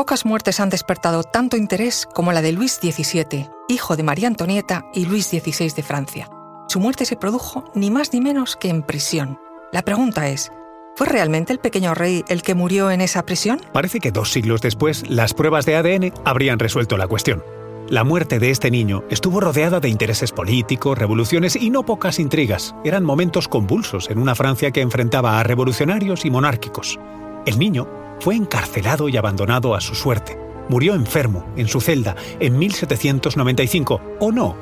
Pocas muertes han despertado tanto interés como la de Luis XVII, hijo de María Antonieta y Luis XVI de Francia. Su muerte se produjo ni más ni menos que en prisión. La pregunta es, ¿fue realmente el pequeño rey el que murió en esa prisión? Parece que dos siglos después, las pruebas de ADN habrían resuelto la cuestión. La muerte de este niño estuvo rodeada de intereses políticos, revoluciones y no pocas intrigas. Eran momentos convulsos en una Francia que enfrentaba a revolucionarios y monárquicos. El niño fue encarcelado y abandonado a su suerte. Murió enfermo, en su celda, en 1795, ¿o no?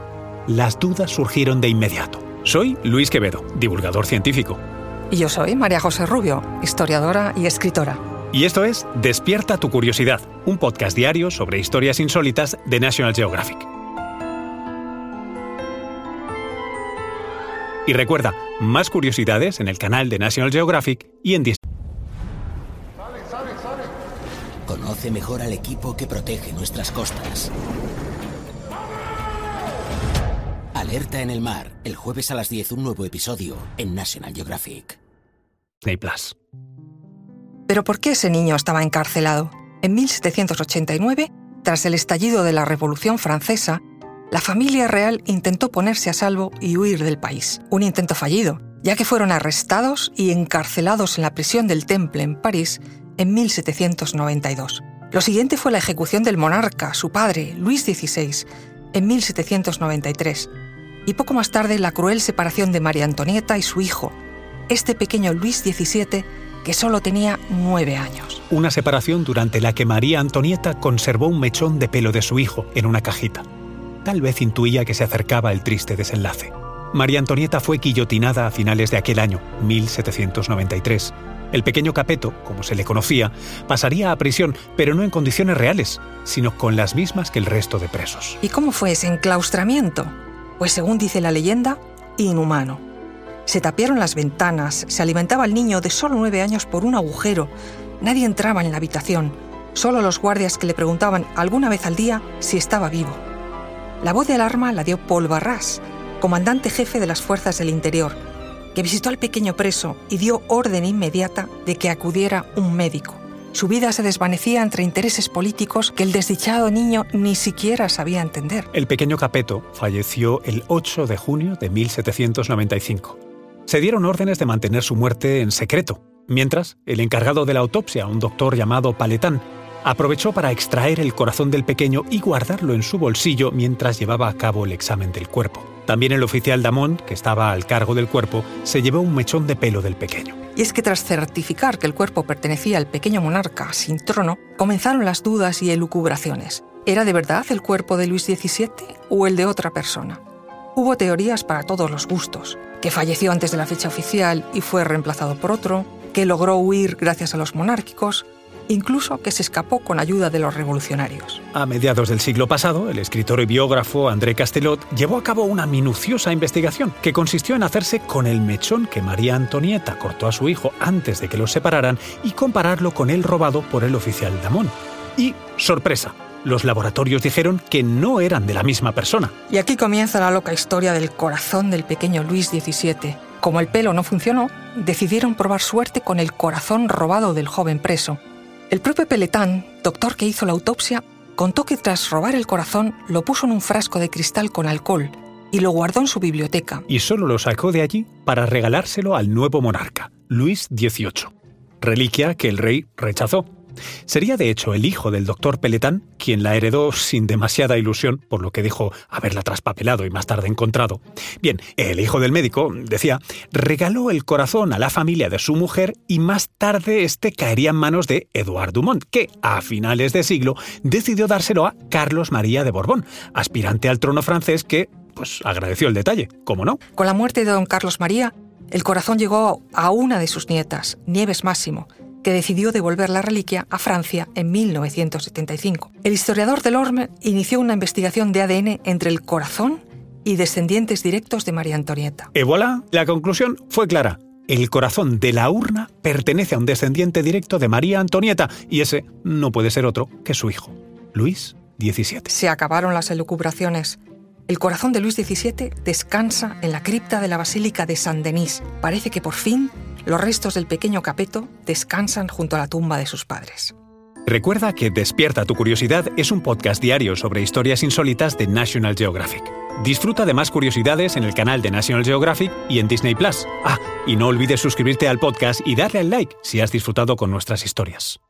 Las dudas surgieron de inmediato. Soy Luis Quevedo, divulgador científico. Y yo soy María José Rubio, historiadora y escritora. Y esto es Despierta tu curiosidad, un podcast diario sobre historias insólitas de National Geographic. Y recuerda, más curiosidades en el canal de National Geographic y en Conoce mejor al equipo que protege nuestras costas. Alerta en el mar, el jueves a las 10 un nuevo episodio en National Geographic. Plus. ¿Pero por qué ese niño estaba encarcelado? En 1789, tras el estallido de la Revolución Francesa, la familia real intentó ponerse a salvo y huir del país. Un intento fallido, ya que fueron arrestados y encarcelados en la prisión del Temple en París en 1792. Lo siguiente fue la ejecución del monarca, su padre, Luis XVI, en 1793, y poco más tarde la cruel separación de María Antonieta y su hijo, este pequeño Luis XVII, que solo tenía nueve años. Una separación durante la que María Antonieta conservó un mechón de pelo de su hijo en una cajita. Tal vez intuía que se acercaba el triste desenlace. María Antonieta fue guillotinada a finales de aquel año, 1793. El pequeño Capeto, como se le conocía, pasaría a prisión, pero no en condiciones reales, sino con las mismas que el resto de presos. ¿Y cómo fue ese enclaustramiento? Pues según dice la leyenda, inhumano. Se tapiaron las ventanas, se alimentaba el niño de solo nueve años por un agujero. Nadie entraba en la habitación, solo los guardias que le preguntaban alguna vez al día si estaba vivo. La voz de alarma la dio Paul Barras, comandante jefe de las fuerzas del interior, que visitó al pequeño preso y dio orden inmediata de que acudiera un médico. Su vida se desvanecía entre intereses políticos que el desdichado niño ni siquiera sabía entender. El pequeño Capeto falleció el 8 de junio de 1795 se dieron órdenes de mantener su muerte en secreto, mientras el encargado de la autopsia, un doctor llamado Paletán, aprovechó para extraer el corazón del pequeño y guardarlo en su bolsillo mientras llevaba a cabo el examen del cuerpo. También el oficial Damont, que estaba al cargo del cuerpo, se llevó un mechón de pelo del pequeño. Y es que tras certificar que el cuerpo pertenecía al pequeño monarca sin trono, comenzaron las dudas y elucubraciones. ¿Era de verdad el cuerpo de Luis XVII o el de otra persona? Hubo teorías para todos los gustos, que falleció antes de la fecha oficial y fue reemplazado por otro, que logró huir gracias a los monárquicos, incluso que se escapó con ayuda de los revolucionarios. A mediados del siglo pasado, el escritor y biógrafo André Castelot llevó a cabo una minuciosa investigación que consistió en hacerse con el mechón que María Antonieta cortó a su hijo antes de que los separaran y compararlo con el robado por el oficial Damón. Y, sorpresa, los laboratorios dijeron que no eran de la misma persona. Y aquí comienza la loca historia del corazón del pequeño Luis XVII. Como el pelo no funcionó, decidieron probar suerte con el corazón robado del joven preso. El propio Peletán, doctor que hizo la autopsia, contó que tras robar el corazón lo puso en un frasco de cristal con alcohol y lo guardó en su biblioteca. Y solo lo sacó de allí para regalárselo al nuevo monarca, Luis XVIII, reliquia que el rey rechazó. Sería de hecho el hijo del doctor Peletán quien la heredó sin demasiada ilusión, por lo que dijo haberla traspapelado y más tarde encontrado. Bien, el hijo del médico, decía, regaló el corazón a la familia de su mujer y más tarde este caería en manos de Eduard Dumont, que a finales de siglo decidió dárselo a Carlos María de Borbón, aspirante al trono francés que pues agradeció el detalle, ¿cómo no? Con la muerte de don Carlos María, el corazón llegó a una de sus nietas, Nieves Máximo, que decidió devolver la reliquia a Francia en 1975. El historiador Delorme inició una investigación de ADN entre el corazón y descendientes directos de María Antonieta. Y voilà, la conclusión fue clara. El corazón de la urna pertenece a un descendiente directo de María Antonieta y ese no puede ser otro que su hijo, Luis XVII. Se acabaron las elucubraciones. El corazón de Luis XVII descansa en la cripta de la Basílica de San Denis. Parece que por fin los restos del pequeño Capeto descansan junto a la tumba de sus padres. Recuerda que Despierta tu Curiosidad es un podcast diario sobre historias insólitas de National Geographic. Disfruta de más curiosidades en el canal de National Geographic y en Disney Plus. Ah, y no olvides suscribirte al podcast y darle al like si has disfrutado con nuestras historias.